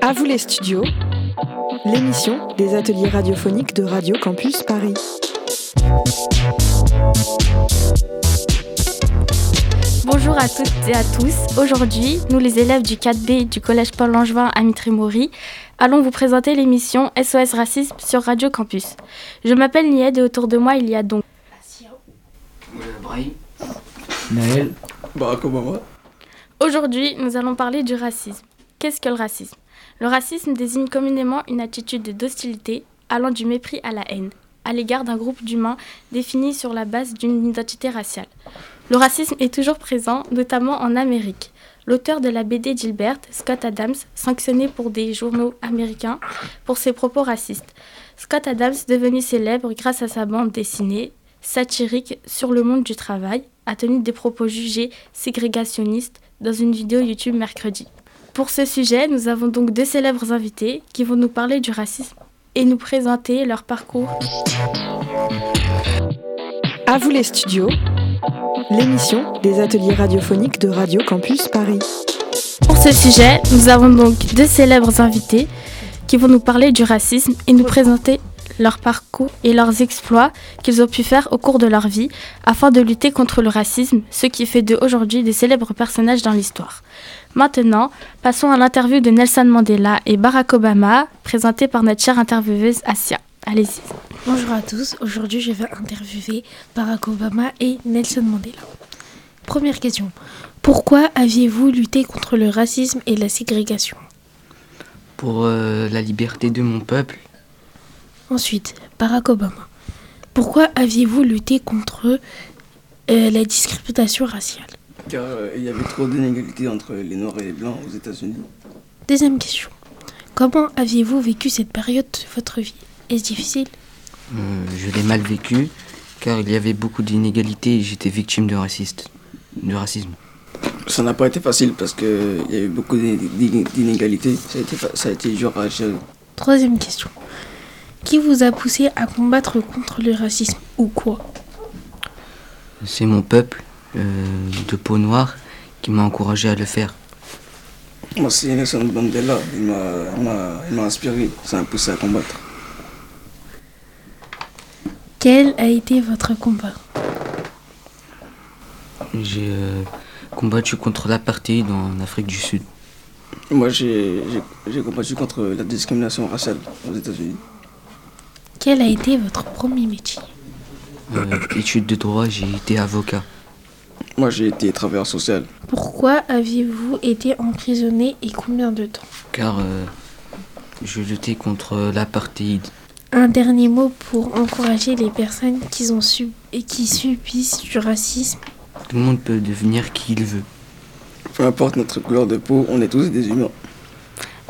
À vous les studios, l'émission des ateliers radiophoniques de Radio Campus Paris. Bonjour à toutes et à tous. Aujourd'hui, nous les élèves du 4B du Collège Paul Langevin à Mitry-Maury allons vous présenter l'émission SOS Racisme sur Radio Campus. Je m'appelle Nied et autour de moi il y a donc Naël. Barack Obama. Aujourd'hui, nous allons parler du racisme. Qu'est-ce que le racisme? Le racisme désigne communément une attitude d'hostilité allant du mépris à la haine, à l'égard d'un groupe d'humains défini sur la base d'une identité raciale. Le racisme est toujours présent, notamment en Amérique. L'auteur de la BD Gilbert, Scott Adams, sanctionné pour des journaux américains pour ses propos racistes. Scott Adams, devenu célèbre grâce à sa bande dessinée satirique sur le monde du travail, a tenu des propos jugés ségrégationnistes dans une vidéo YouTube mercredi. Pour ce sujet, nous avons donc deux célèbres invités qui vont nous parler du racisme et nous présenter leur parcours. À vous les studios, l'émission des ateliers radiophoniques de Radio Campus Paris. Pour ce sujet, nous avons donc deux célèbres invités qui vont nous parler du racisme et nous présenter leur parcours et leurs exploits qu'ils ont pu faire au cours de leur vie afin de lutter contre le racisme, ce qui fait d'eux aujourd'hui des célèbres personnages dans l'histoire. Maintenant, passons à l'interview de Nelson Mandela et Barack Obama, présentée par notre chère intervieweuse Asia. Allez-y. Bonjour à tous, aujourd'hui je vais interviewer Barack Obama et Nelson Mandela. Première question, pourquoi aviez-vous lutté contre le racisme et la ségrégation? Pour euh, la liberté de mon peuple. Ensuite, Barack Obama, pourquoi aviez-vous lutté contre euh, la discrimination raciale? Car euh, il y avait trop d'inégalités entre les Noirs et les Blancs aux États-Unis. Deuxième question, comment aviez-vous vécu cette période de votre vie? Est-ce difficile? Euh, je l'ai mal vécu car il y avait beaucoup d'inégalités et j'étais victime de, raciste, de racisme. Ça n'a pas été facile parce qu'il y a eu beaucoup d'iné- d'inégalités. Ça a été, fa- ça a été dur à gérer. Troisième question, qui vous a poussé à combattre contre le racisme ou quoi C'est mon peuple euh, de peau noire qui m'a encouragé à le faire. Moi, c'est Nelson Mandela. Il m'a- il m'a il m'a inspiré. Ça m'a poussé à combattre. Quel a été votre combat J'ai euh, combattu contre l'apartheid en Afrique du Sud. Moi, j'ai j'ai- j'ai combattu contre la discrimination raciale aux États-Unis. Quel a été votre premier métier Euh, études de droit, j'ai été avocat. Moi, j'ai été travailleur social. Pourquoi aviez-vous été emprisonné et combien de temps car euh, je luttais contre l'apartheid. Un dernier mot pour encourager les personnes qui, ont sub- et qui subissent du racisme. Tout le monde peut devenir qui il veut. Peu importe notre couleur de peau, on est tous des humains.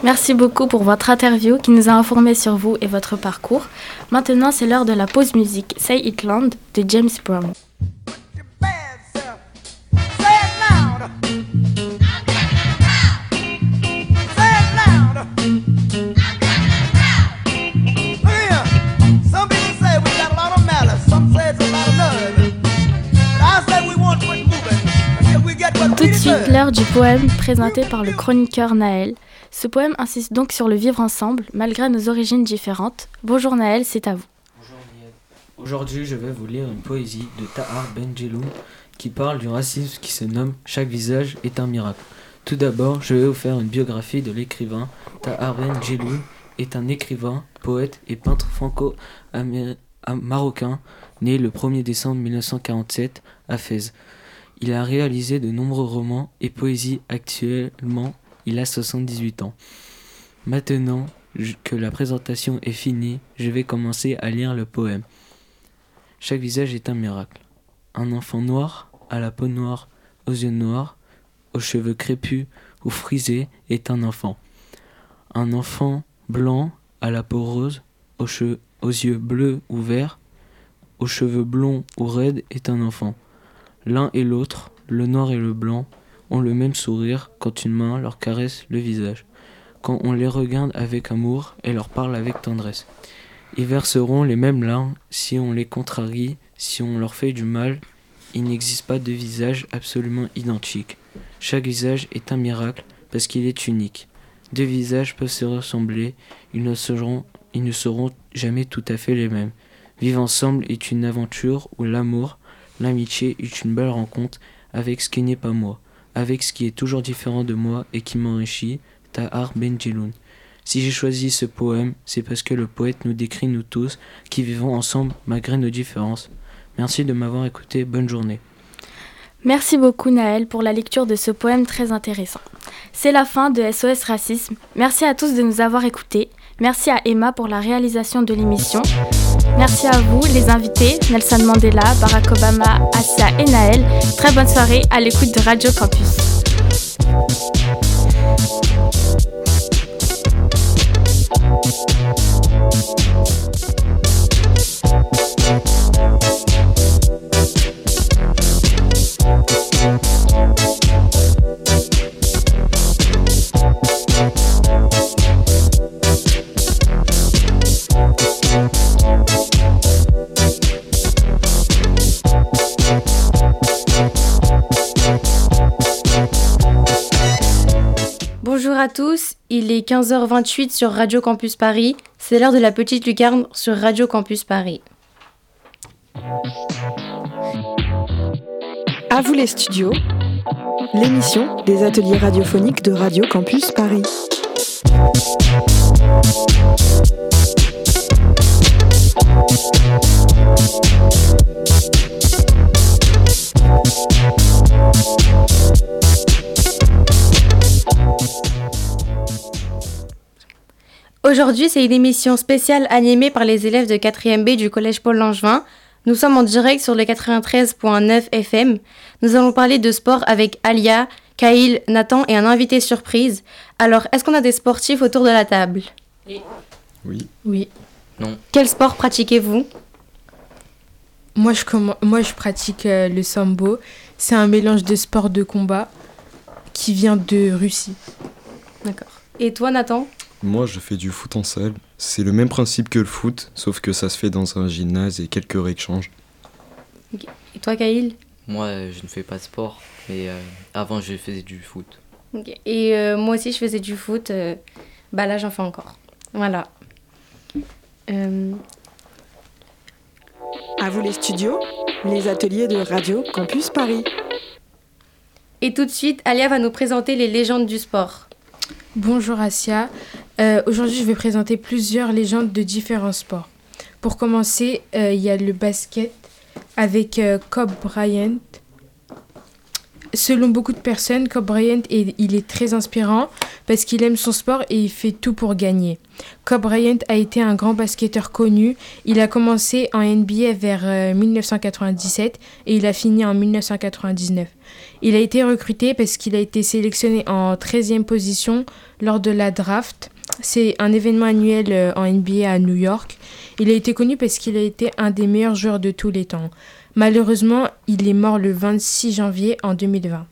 Merci beaucoup pour votre interview qui nous a informés sur vous et votre parcours. Maintenant, c'est l'heure de la pause musique Say It Land de James Brown. Tout de suite, l'heure du poème présenté par le chroniqueur Naël. Ce poème insiste donc sur le vivre ensemble, malgré nos origines différentes. Bonjour Naël, c'est à vous. Aujourd'hui, je vais vous lire une poésie de Tahar Benjeloun qui parle du racisme qui se nomme Chaque visage est un miracle. Tout d'abord, je vais vous faire une biographie de l'écrivain. Tahar Benjeloun est un écrivain, poète et peintre franco-marocain né le 1er décembre 1947 à Fès. Il a réalisé de nombreux romans et poésies. Actuellement, il a 78 ans. Maintenant que la présentation est finie, je vais commencer à lire le poème. Chaque visage est un miracle. Un enfant noir, à la peau noire, aux yeux noirs, aux cheveux crépus ou frisés, est un enfant. Un enfant blanc, à la peau rose, aux, aux yeux bleus ou verts, aux cheveux blonds ou raides, est un enfant. L'un et l'autre, le noir et le blanc, ont le même sourire quand une main leur caresse le visage. Quand on les regarde avec amour et leur parle avec tendresse. Ils verseront les mêmes larmes si on les contrarie, si on leur fait du mal. Il n'existe pas de visage absolument identique. Chaque visage est un miracle parce qu'il est unique. Deux visages peuvent se ressembler, ils ne seront, ils ne seront jamais tout à fait les mêmes. Vivre ensemble est une aventure où l'amour, l'amitié est une belle rencontre avec ce qui n'est pas moi, avec ce qui est toujours différent de moi et qui m'enrichit, Tahar Benjeloun. Si j'ai choisi ce poème, c'est parce que le poète nous décrit nous tous qui vivons ensemble malgré nos différences. Merci de m'avoir écouté, bonne journée. Merci beaucoup Naël pour la lecture de ce poème très intéressant. C'est la fin de SOS Racisme. Merci à tous de nous avoir écoutés. Merci à Emma pour la réalisation de l'émission. Merci à vous, les invités, Nelson Mandela, Barack Obama, Asia et Naël. Très bonne soirée à l'écoute de Radio Campus. À tous, il est 15h28 sur Radio Campus Paris. C'est l'heure de la petite lucarne sur Radio Campus Paris. À vous les studios, l'émission des ateliers radiophoniques de Radio Campus Paris. Aujourd'hui, c'est une émission spéciale animée par les élèves de 4e B du Collège Paul Langevin. Nous sommes en direct sur le 93.9 FM. Nous allons parler de sport avec Alia, Kaïl, Nathan et un invité surprise. Alors, est-ce qu'on a des sportifs autour de la table? Oui. Oui. Quel sport pratiquez-vous? Moi, je, moi, je pratique euh, le sambo. C'est un mélange de sport de combat qui vient de Russie. D'accord. Et toi, Nathan? Moi, je fais du foot en salle. C'est le même principe que le foot, sauf que ça se fait dans un gymnase et quelques rééchanges. Et toi, Kaïl Moi, je ne fais pas de sport, mais euh, avant, je faisais du foot. Ok. Et euh, moi aussi, je faisais du foot. euh, bah là, j'en fais encore. Voilà. Euh, À vous les studios, les ateliers de Radio Campus Paris. Et tout de suite, Alia va nous présenter les légendes du sport. Bonjour Asia. Euh, Aujourd'hui, je vais présenter plusieurs légendes de différents sports. Pour commencer, euh, il y a le basket avec euh, Bryant. Selon beaucoup de personnes, Kobe Bryant est, il est très inspirant parce qu'il aime son sport et il fait tout pour gagner. Kobe Bryant a été un grand basketteur connu. Il a commencé en NBA vers euh, 1997 et il a fini en 1999. Il a été recruté parce qu'il a été sélectionné en 13e position lors de la draft. C'est un événement annuel euh, en NBA à New York. Il a été connu parce qu'il a été un des meilleurs joueurs de tous les temps. Malheureusement, il est mort le 26 janvier en 2020.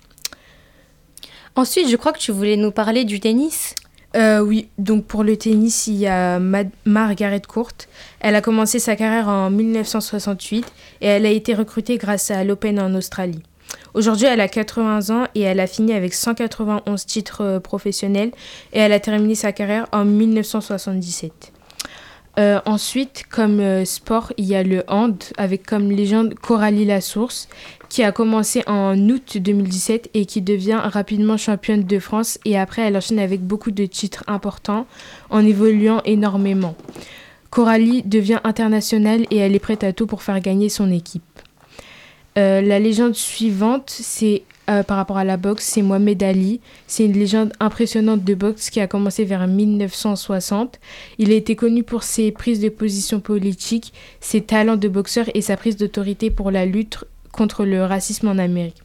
Ensuite, je crois que tu voulais nous parler du tennis. Euh, oui, donc pour le tennis, il y a Margaret Court. Elle a commencé sa carrière en 1968 et elle a été recrutée grâce à l'Open en Australie. Aujourd'hui, elle a 80 ans et elle a fini avec 191 titres euh, professionnels et elle a terminé sa carrière en 1977. Euh, ensuite, comme euh, sport, il y a le hand avec comme légende Coralie Lassource qui a commencé en août 2017 et qui devient rapidement championne de France et après elle enchaîne avec beaucoup de titres importants en évoluant énormément. Coralie devient internationale et elle est prête à tout pour faire gagner son équipe. Euh, la légende suivante, c'est euh, par rapport à la boxe, c'est Mohamed Ali. C'est une légende impressionnante de boxe qui a commencé vers 1960. Il a été connu pour ses prises de position politiques, ses talents de boxeur et sa prise d'autorité pour la lutte contre le racisme en Amérique.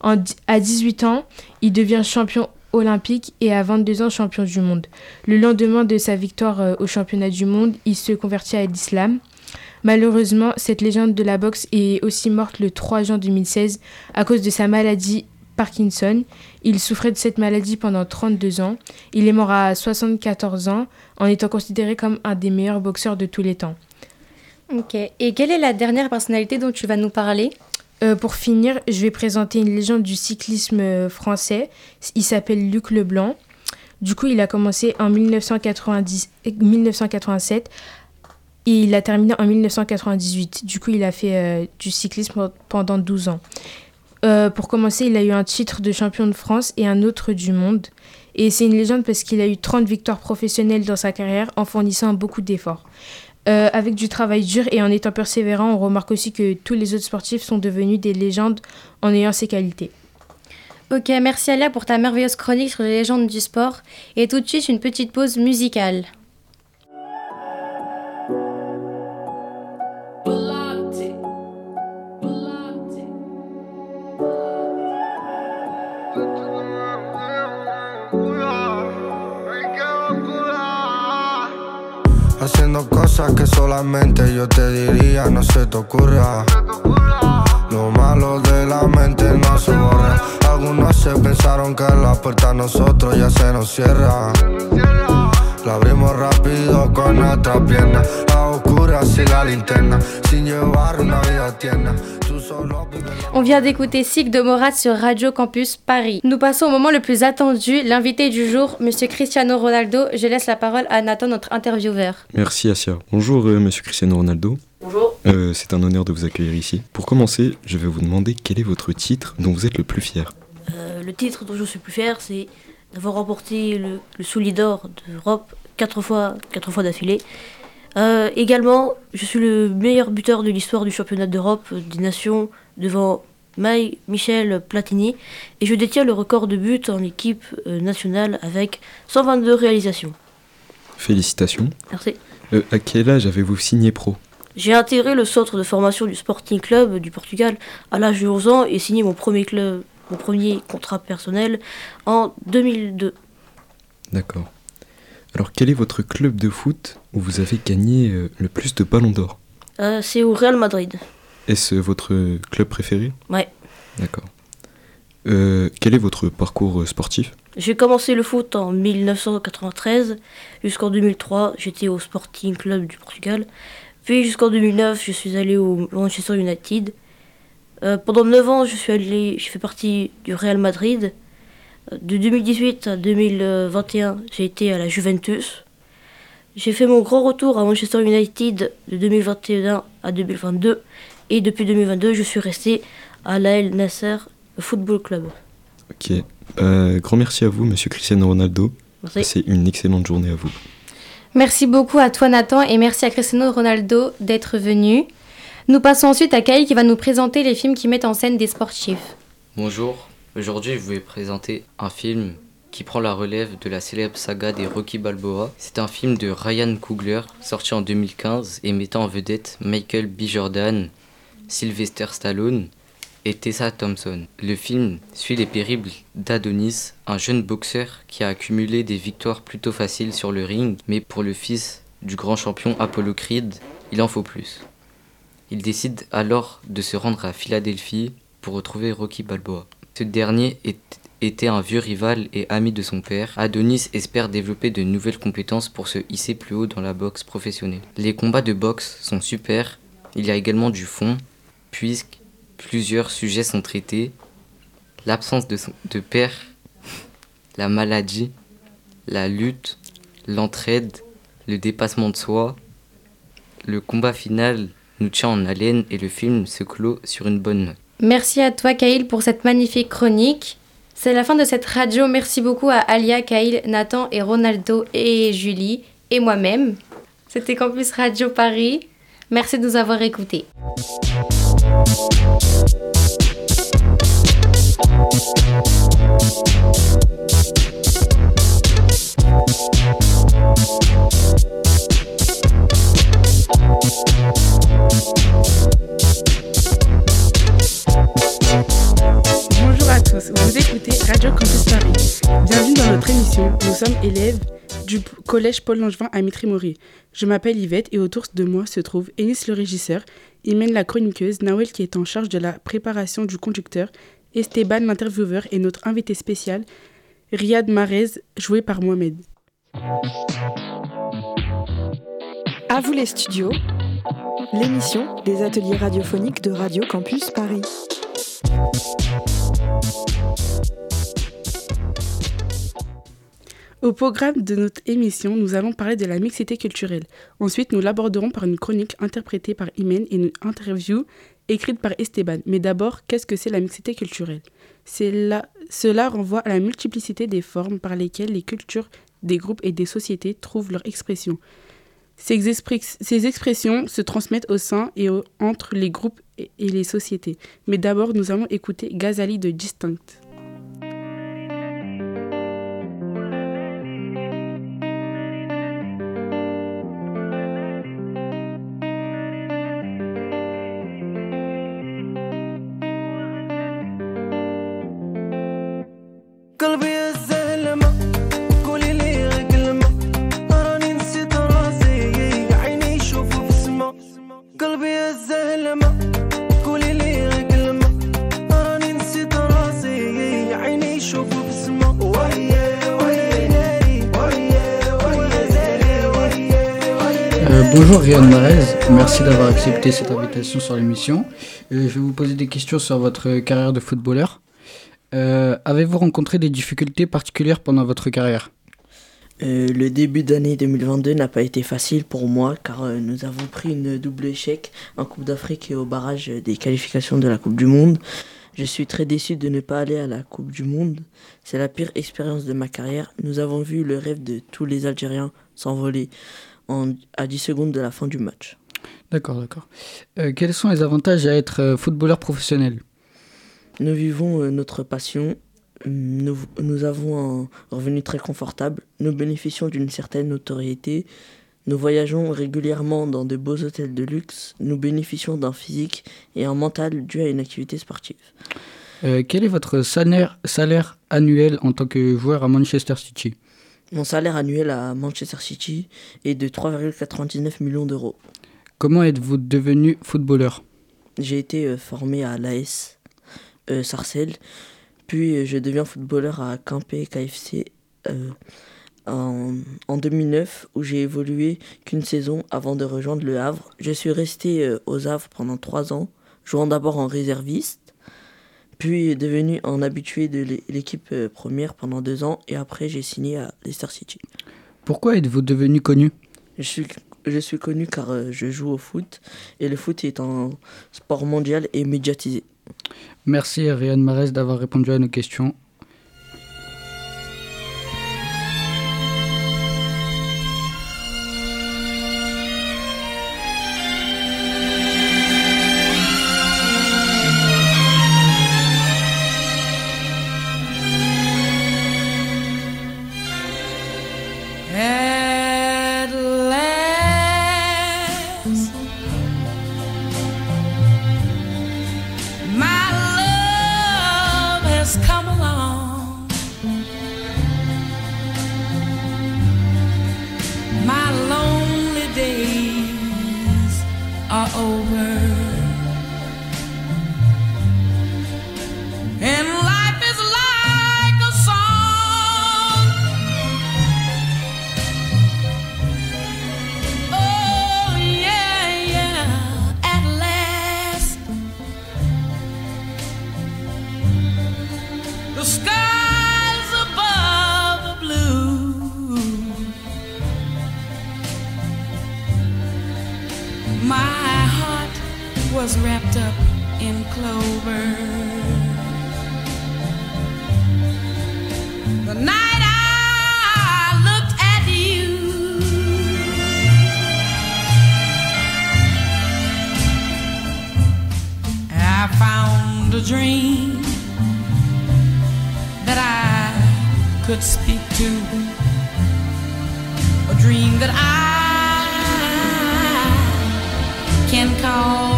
En à 18 ans, il devient champion olympique et à 22 ans champion du monde. Le lendemain de sa victoire euh, au championnat du monde, il se convertit à l'islam. Malheureusement, cette légende de la boxe est aussi morte le 3 juin 2016 à cause de sa maladie Parkinson. Il souffrait de cette maladie pendant 32 ans. Il est mort à 74 ans en étant considéré comme un des meilleurs boxeurs de tous les temps. Ok. Et quelle est la dernière personnalité dont tu vas nous parler? Euh, pour finir, je vais présenter une légende du cyclisme euh, français. Il s'appelle Luc Leblanc. Du coup, il a commencé en 1990, 1987 il a terminé en 1998. Du coup, il a fait euh, du cyclisme pendant 12 ans. Euh, pour commencer, il a eu un titre de champion de France et un autre du monde. Et c'est une légende parce qu'il a eu 30 victoires professionnelles dans sa carrière en fournissant beaucoup d'efforts. Euh, avec du travail dur et en étant persévérant, on remarque aussi que tous les autres sportifs sont devenus des légendes en ayant ces qualités. Ok, merci Alia pour ta merveilleuse chronique sur les légendes du sport. Et tout de suite, une petite pause musicale. Haciendo cosas que solamente yo te diría, no se te ocurra. Lo malo de la mente no se borra. Algunos se pensaron que la puerta a nosotros ya se nos cierra. La abrimos rápido con nuestra pierna. A oscuras y la linterna. Sin llevar una On vient d'écouter Sig de Morat sur Radio Campus Paris. Nous passons au moment le plus attendu, l'invité du jour, Monsieur Cristiano Ronaldo. Je laisse la parole à Nathan, notre intervieweur. Merci Asia. Bonjour euh, Monsieur Cristiano Ronaldo. Bonjour. Euh, c'est un honneur de vous accueillir ici. Pour commencer, je vais vous demander quel est votre titre dont vous êtes le plus fier. Euh, le titre dont je suis plus fier, c'est d'avoir remporté le, le soulier d'or d'Europe quatre fois, quatre fois d'affilée. Euh, également, je suis le meilleur buteur de l'histoire du championnat d'Europe euh, des nations devant Mai Michel Platini et je détiens le record de buts en équipe euh, nationale avec 122 réalisations. Félicitations. Merci. Euh, à quel âge avez-vous signé pro? J'ai intégré le centre de formation du Sporting Club du Portugal à l'âge de 11 ans et signé mon premier club, mon premier contrat personnel en 2002. D'accord. Alors quel est votre club de foot où vous avez gagné euh, le plus de ballons d'or? Euh, c'est au Real Madrid. Est-ce votre club préféré? Ouais. D'accord. Euh, quel est votre parcours sportif? J'ai commencé le foot en 1993 jusqu'en 2003. J'étais au Sporting Club du Portugal. Puis jusqu'en 2009, je suis allé au Manchester United. Euh, pendant 9 ans, je suis allé, j'ai fait partie du Real Madrid. De 2018 à 2021, j'ai été à la Juventus. J'ai fait mon grand retour à Manchester United de 2021 à 2022. Et depuis 2022, je suis resté à l'Al Nasser Football Club. Ok. Euh, grand merci à vous, Monsieur Cristiano Ronaldo. Merci. C'est une excellente journée à vous. Merci beaucoup à toi Nathan et merci à Cristiano Ronaldo d'être venu. Nous passons ensuite à Kyle qui va nous présenter les films qui mettent en scène des sportifs. Bonjour, aujourd'hui je vais présenter un film qui prend la relève de la célèbre saga des Rocky Balboa. C'est un film de Ryan Coogler sorti en 2015 et mettant en vedette Michael B. Jordan, Sylvester Stallone et Tessa Thompson. Le film suit les périples d'Adonis, un jeune boxeur qui a accumulé des victoires plutôt faciles sur le ring, mais pour le fils du grand champion Apollo Creed, il en faut plus. Il décide alors de se rendre à Philadelphie pour retrouver Rocky Balboa. Ce dernier était un vieux rival et ami de son père. Adonis espère développer de nouvelles compétences pour se hisser plus haut dans la boxe professionnelle. Les combats de boxe sont super, il y a également du fond, puisque plusieurs sujets sont traités. L'absence de, de père, la maladie, la lutte, l'entraide, le dépassement de soi. Le combat final nous tient en haleine et le film se clôt sur une bonne note. Merci à toi Kyle pour cette magnifique chronique. C'est la fin de cette radio. Merci beaucoup à Alia, Kyle, Nathan et Ronaldo et Julie et moi-même. C'était Campus Radio Paris. Merci de nous avoir écoutés. Sommes élèves du collège Paul Langevin à Mitry-Maury. Je m'appelle Yvette et autour de moi se trouve Ennis le régisseur, Imen la chroniqueuse, Nawel qui est en charge de la préparation du conducteur, Esteban l'intervieweur et notre invité spécial, Riyad Marez, joué par Mohamed. À vous les studios. L'émission des ateliers radiophoniques de Radio Campus Paris. Au programme de notre émission, nous allons parler de la mixité culturelle. Ensuite, nous l'aborderons par une chronique interprétée par Imen et une interview écrite par Esteban. Mais d'abord, qu'est-ce que c'est la mixité culturelle? Cela renvoie à la multiplicité des formes par lesquelles les cultures des groupes et des sociétés trouvent leur expression. Ces, expressions se transmettent au sein et entre les groupes et, et les sociétés. Mais d'abord, nous allons écouter Gazali de Distinct. Marez, merci d'avoir accepté cette invitation sur l'émission. Euh, je vais vous poser des questions sur votre carrière de footballeur. Euh, Avez-vous rencontré des difficultés particulières pendant votre carrière? Euh, le début d'année 2022 n'a pas été facile pour moi car nous avons pris une double échec en Coupe d'Afrique et au barrage des qualifications de la Coupe du Monde. Je suis très déçu de ne pas aller à la Coupe du Monde. C'est la pire expérience de ma carrière. Nous avons vu le rêve de tous les Algériens s'envoler en- à 10 secondes de la fin du match. D'accord, d'accord. Euh, quels sont les avantages à être euh, footballeur professionnel? Nous vivons euh, notre passion. Nous, nous avons un revenu très confortable. Nous bénéficions d'une certaine notoriété. Nous voyageons régulièrement dans de beaux hôtels de luxe. Nous bénéficions d'un physique et un mental dû à une activité sportive. Euh, Quel est votre salaire, salaire annuel en tant que joueur à Manchester City? Mon salaire annuel à Manchester City est de 3,99 millions d'euros. Comment êtes-vous devenu footballeur? J'ai été euh, formé à l'AS euh, Sarcelles, puis euh, je deviens footballeur à Quimper KFC euh, en, en 2009 où j'ai évolué qu'une saison avant de rejoindre le Havre. Je suis resté euh, aux Havres pendant trois ans, jouant d'abord en réserviste, puis devenu un habitué de l'é- l'équipe euh, première pendant deux ans et après j'ai signé à Leicester City. Pourquoi êtes-vous devenu connu? Je suis, je suis connu car euh, je joue au foot et le foot est un sport mondial et médiatisé. Merci à Ryan Marez d'avoir répondu à nos questions. Dream that I can call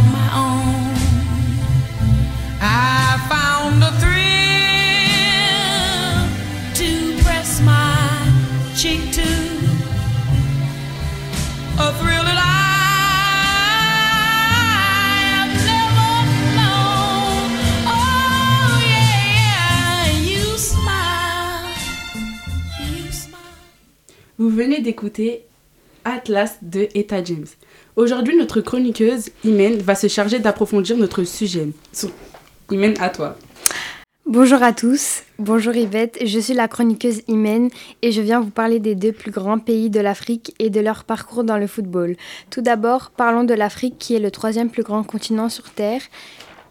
venez d'écouter Atlas de Etta James. Aujourd'hui, notre chroniqueuse, Imen, va se charger d'approfondir notre sujet. Imen, à toi. Bonjour à tous, bonjour Yvette, je suis la chroniqueuse Imen et je viens vous parler des deux plus grands pays de l'Afrique et de leur parcours dans le football. Tout d'abord, parlons de l'Afrique qui est le troisième plus grand continent sur Terre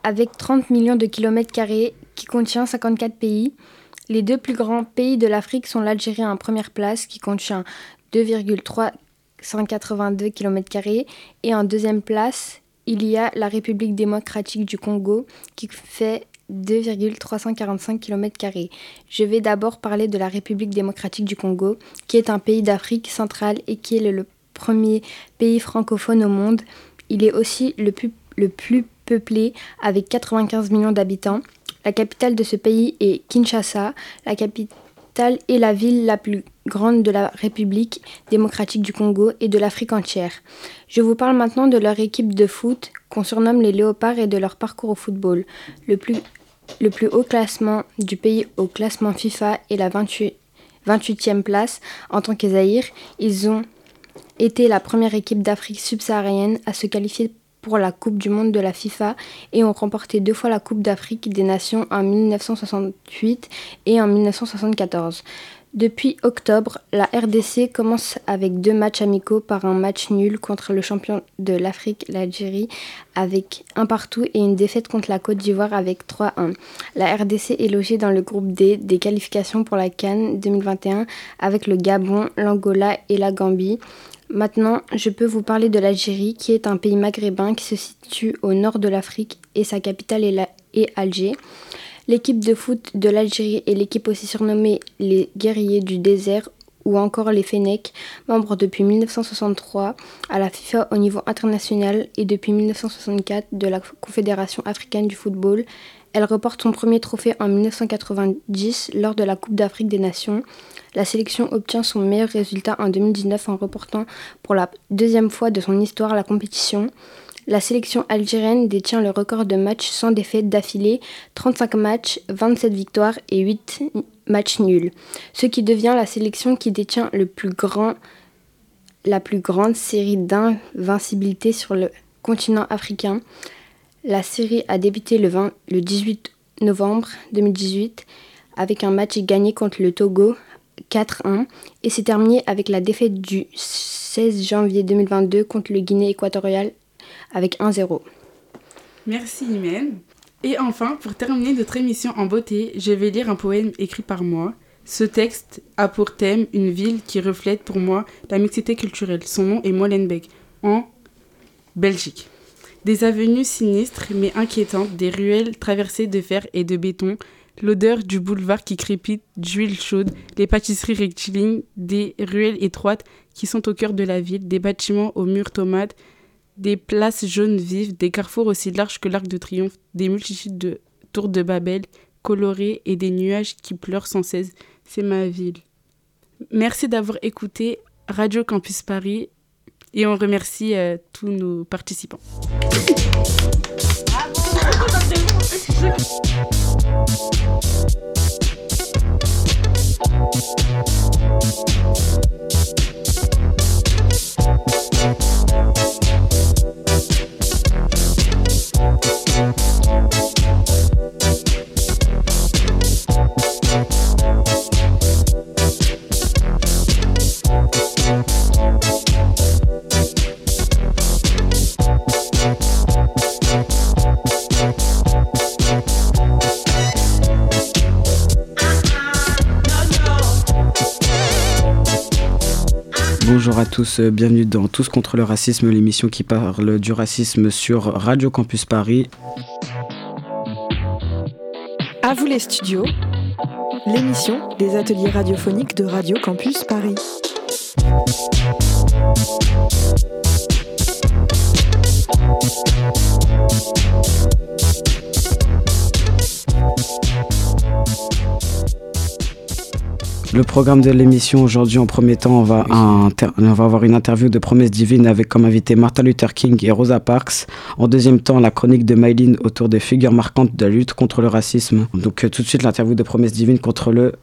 avec 30 millions de kilomètres carrés qui contient 54 pays. Les deux plus grands pays de l'Afrique sont l'Algérie en première place qui contient 2,382 km et en deuxième place, il y a la République démocratique du Congo qui fait 2,345 km. Je vais d'abord parler de la République démocratique du Congo, qui est un pays d'Afrique centrale et qui est le, le premier pays francophone au monde. Il est aussi le plus, le plus peuplé avec 95 millions d'habitants. La capitale de ce pays est Kinshasa. La capitale est la ville la plus grande de la République démocratique du Congo et de l'Afrique entière. Je vous parle maintenant de leur équipe de foot qu'on surnomme les Léopards et de leur parcours au football. Le plus, haut classement du pays au classement FIFA est la 28, 28e place en tant que. Ils ont été la première équipe d'Afrique subsaharienne à se qualifier pour la Coupe du Monde de la FIFA et ont remporté deux fois la Coupe d'Afrique des Nations en 1968 et en 1974. Depuis octobre, la RDC commence avec deux matchs amicaux par un match nul contre le champion de l'Afrique, l'Algérie, avec un partout et une défaite contre la Côte d'Ivoire avec 3-1. La RDC est logée dans le groupe D des qualifications pour la Cannes 2021 avec le Gabon, l'Angola et la Gambie. Maintenant, je peux vous parler de l'Algérie, qui est un pays maghrébin qui se situe au nord de l'Afrique et sa capitale est, Alger. L'équipe de foot de l'Algérie est l'équipe aussi surnommée les guerriers du désert ou encore les Fennecs, membres depuis 1963 à la FIFA au niveau international et depuis 1964 de la Confédération africaine du football. Elle reporte son premier trophée en 1990 lors de la Coupe d'Afrique des Nations. La sélection obtient son meilleur résultat en 2019 en reportant pour la deuxième fois de son histoire la compétition. La sélection algérienne détient le record de matchs sans défaite d'affilée, 35 matchs, 27 victoires et 8 matchs nuls, ce qui devient la sélection qui détient la plus grande série d'invincibilité sur le continent africain. La série a débuté le, 20 le 18 novembre 2018 avec un match gagné contre le Togo 4-1 et s'est terminé avec la défaite du 16 janvier 2022 contre le Guinée équatoriale avec 1-0. Merci Imen. Et enfin, pour terminer notre émission en beauté, je vais lire un poème écrit par moi. Ce texte a pour thème une ville qui reflète pour moi la mixité culturelle. Son nom est Molenbeek, en Belgique. Des avenues sinistres mais inquiétantes, des ruelles traversées de fer et de béton, l'odeur du boulevard qui crépite d'huile chaude, les pâtisseries rectilignes, des ruelles étroites qui sont au cœur de la ville, des bâtiments aux murs tomates, des places jaunes vives, des carrefours aussi larges que l'Arc de Triomphe, des multitudes de tours de Babel colorées et des nuages qui pleurent sans cesse. C'est ma ville. Merci d'avoir écouté Radio Campus Paris et on remercie euh, tous nos participants. です。Bonjour à tous, euh, bienvenue dans Tous contre le racisme, l'émission qui parle du racisme sur Radio Campus Paris. À vous les studios, l'émission des ateliers radiophoniques de Radio Campus Paris. Le programme de l'émission aujourd'hui, en premier temps, on va, on va avoir une interview de Promesse Divine avec comme invité Martin Luther King et Rosa Parks. En deuxième temps, la chronique de Mylene autour des figures marquantes de la lutte contre le racisme. Donc euh, tout de suite, l'interview de Promesse Divine contre, le,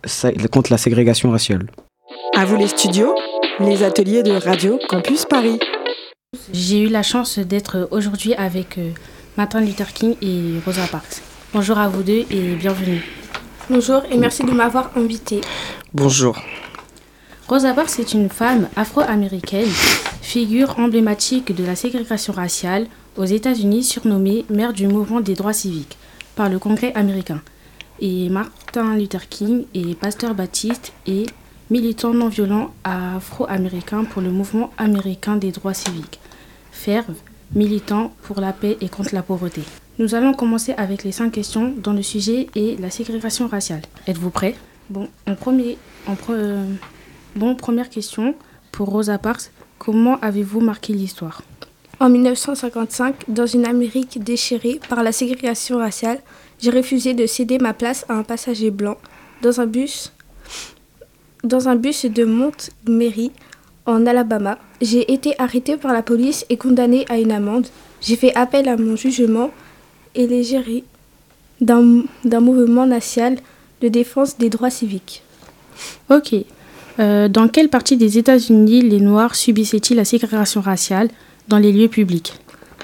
contre la ségrégation raciale. À vous les studios, les ateliers de Radio Campus Paris. J'ai eu la chance d'être aujourd'hui avec euh, Martin Luther King et Rosa Parks. Bonjour à vous deux et bienvenue. Bonjour et merci de m'avoir invité. Bonjour. Rosa Parks est une femme afro-américaine, figure emblématique de la ségrégation raciale aux États-Unis, surnommée mère du mouvement des droits civiques par le Congrès américain. Et Martin Luther King est pasteur baptiste et militant non violent afro-américain pour le mouvement américain des droits civiques. Ferve, militant pour la paix et contre la pauvreté. Nous allons commencer avec les cinq questions dont le sujet est la ségrégation raciale. Êtes-vous prêts Bon, en premier, en pre- bon, première question pour Rosa Parks. Comment avez-vous marqué l'histoire? En 1955, dans une Amérique déchirée par la ségrégation raciale, j'ai refusé de céder ma place à un passager blanc dans un bus, dans un bus de Montgomery, en Alabama. J'ai été arrêté par la police et condamné à une amende. J'ai fait appel à mon jugement et l'égérie d'un d'un mouvement national de défense des droits civiques. Ok. Euh, dans quelle partie des États-Unis les Noirs subissaient-ils la ségrégation raciale dans les lieux publics?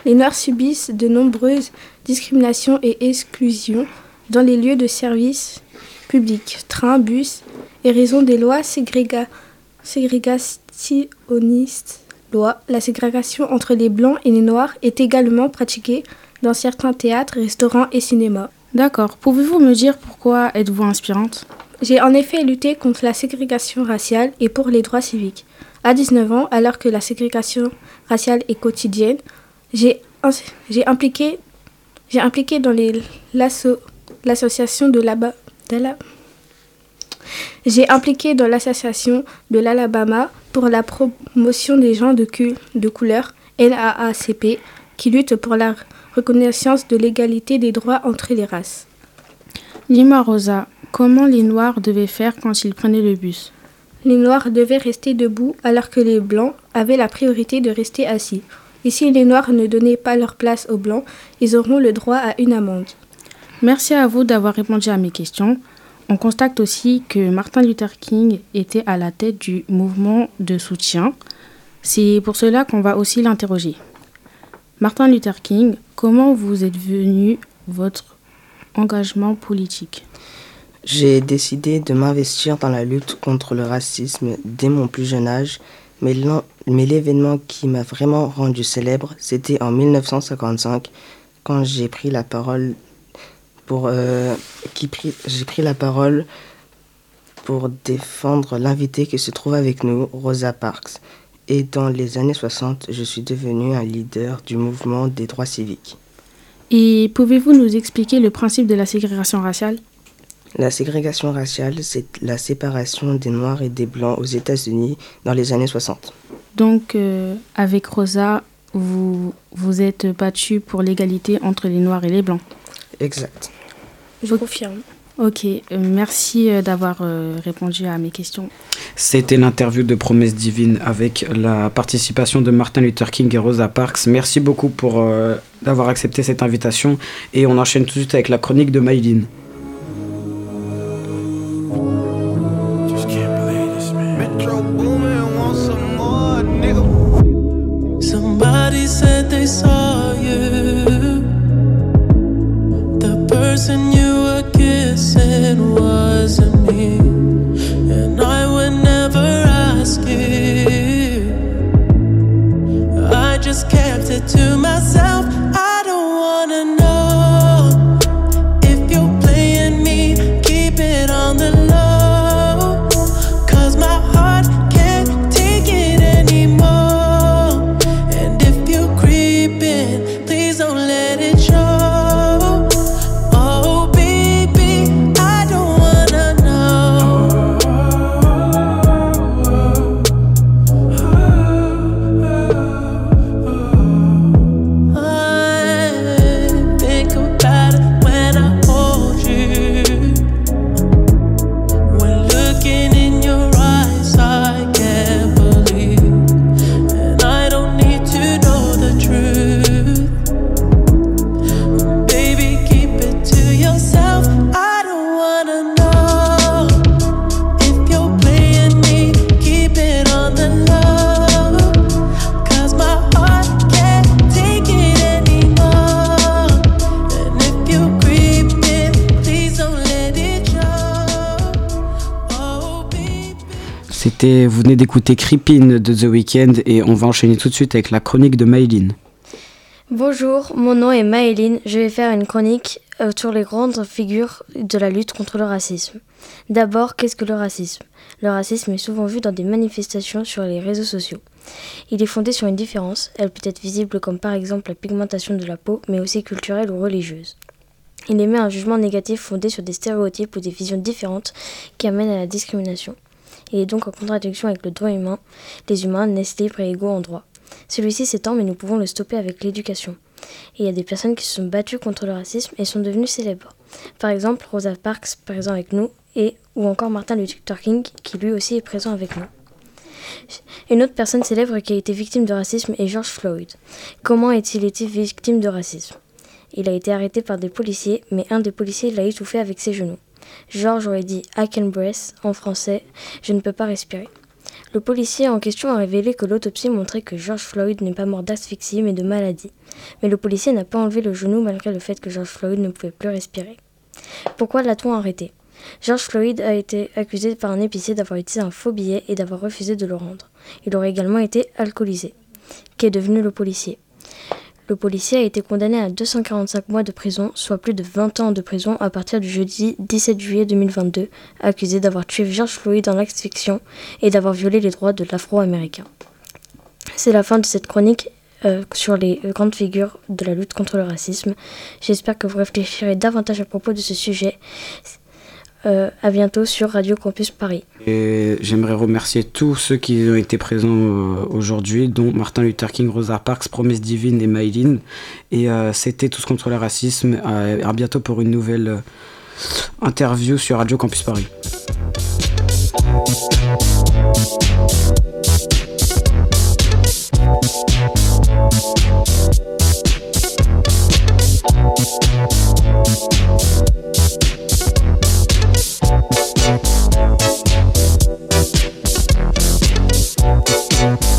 Les Noirs subissent de nombreuses discriminations et exclusions dans les lieux de service publics, trains, bus, et raison des lois ségréga- ségrégationnistes. Loi, la ségrégation entre les Blancs et les Noirs est également pratiquée dans certains théâtres, restaurants et cinémas. D'accord. Pouvez-vous me dire pourquoi êtes-vous inspirante? J'ai en effet lutté contre la ségrégation raciale et pour les droits civiques. À 19 ans, alors que la ségrégation raciale est quotidienne, j'ai impliqué, impliqué dans l'association de l'Aba- la- j'ai impliqué dans l'association de l'Alabama pour la promotion des gens de, cul- de couleur, LAACP, qui lutte pour la reconnaissance de l'égalité des droits entre les races. Dis-moi, Rosa, comment les Noirs devaient faire quand ils prenaient le bus? Les Noirs devaient rester debout alors que les Blancs avaient la priorité de rester assis. Et si les Noirs ne donnaient pas leur place aux Blancs, ils auront le droit à une amende. Merci à vous d'avoir répondu à mes questions. On constate aussi que Martin Luther King était à la tête du mouvement de soutien. C'est pour cela qu'on va aussi l'interroger. Martin Luther King, comment vous êtes venu votre engagement politique? J'ai décidé de m'investir dans la lutte contre le racisme dès mon plus jeune âge, mais l'événement qui m'a vraiment rendu célèbre, c'était en 1955, quand j'ai pris la parole pour euh, qui j'ai pris la parole pour défendre l'invité qui se trouve avec nous, Rosa Parks. Et dans les années 60, je suis devenu un leader du mouvement des droits civiques. Et pouvez-vous nous expliquer le principe de la ségrégation raciale? La ségrégation raciale, c'est la séparation des Noirs et des Blancs aux États-Unis dans les années 60. Donc, euh, avec Rosa, vous vous êtes battu pour l'égalité entre les Noirs et les Blancs. Exact. Je confirme. Ok, euh, merci euh, d'avoir euh, répondu à mes questions. C'était l'interview de Promesse Divine avec la participation de Martin Luther King et Rosa Parks. Merci beaucoup pour d'avoir accepté cette invitation et on enchaîne tout de suite avec la chronique de Maïline. Vous venez d'écouter Creepin de The Weeknd et on va enchaîner tout de suite avec la chronique de Maïline. Bonjour, mon nom est Maëline. Je vais faire une chronique euh, sur les grandes figures de la lutte contre le racisme. D'abord, qu'est-ce que le racisme? Le racisme est souvent vu dans des manifestations sur les réseaux sociaux. Il est fondé sur une différence. Elle peut être visible comme par exemple la pigmentation de la peau, mais aussi culturelle ou religieuse. Il émet un jugement négatif fondé sur des stéréotypes ou des visions différentes qui amènent à la discrimination. Il est donc en contradiction avec le droit humain. Les humains naissent libres et égaux en droit. Celui-ci s'étend, mais nous pouvons le stopper avec l'éducation. Il y a des personnes qui se sont battues contre le racisme et sont devenues célèbres. Par exemple, Rosa Parks, présent avec nous, et ou encore Martin Luther King, qui lui aussi est présent avec nous. Une autre personne célèbre qui a été victime de racisme est George Floyd. Comment a-t-il été victime de racisme? Il a été arrêté par des policiers, mais un des policiers l'a étouffé avec ses genoux. George aurait dit I can en français, je ne peux pas respirer. Le policier en question a révélé que l'autopsie montrait que George Floyd n'est pas mort d'asphyxie mais de maladie. Mais le policier n'a pas enlevé le genou malgré le fait que George Floyd ne pouvait plus respirer. Pourquoi l'a-t-on arrêté? George Floyd a été accusé par un épicier d'avoir utilisé un faux billet et d'avoir refusé de le rendre. Il aurait également été alcoolisé. Qu'est devenu le policier? Le policier a été condamné à 245 mois de prison, soit plus de 20 ans de prison à partir du jeudi 17 juillet 2022, accusé d'avoir tué George Floyd dans l'asphyxion et d'avoir violé les droits de l'afro-américain. C'est la fin de cette chronique euh, sur les grandes figures de la lutte contre le racisme. J'espère que vous réfléchirez davantage à propos de ce sujet. Euh, à bientôt sur Radio Campus Paris. J'aimerais remercier tous ceux qui ont été présents euh, aujourd'hui, dont Martin Luther King, Rosa Parks, Promesse Divine et Maïline. Et euh, c'était Tous contre le racisme. Euh, à bientôt pour une nouvelle interview sur Radio Campus Paris. Thank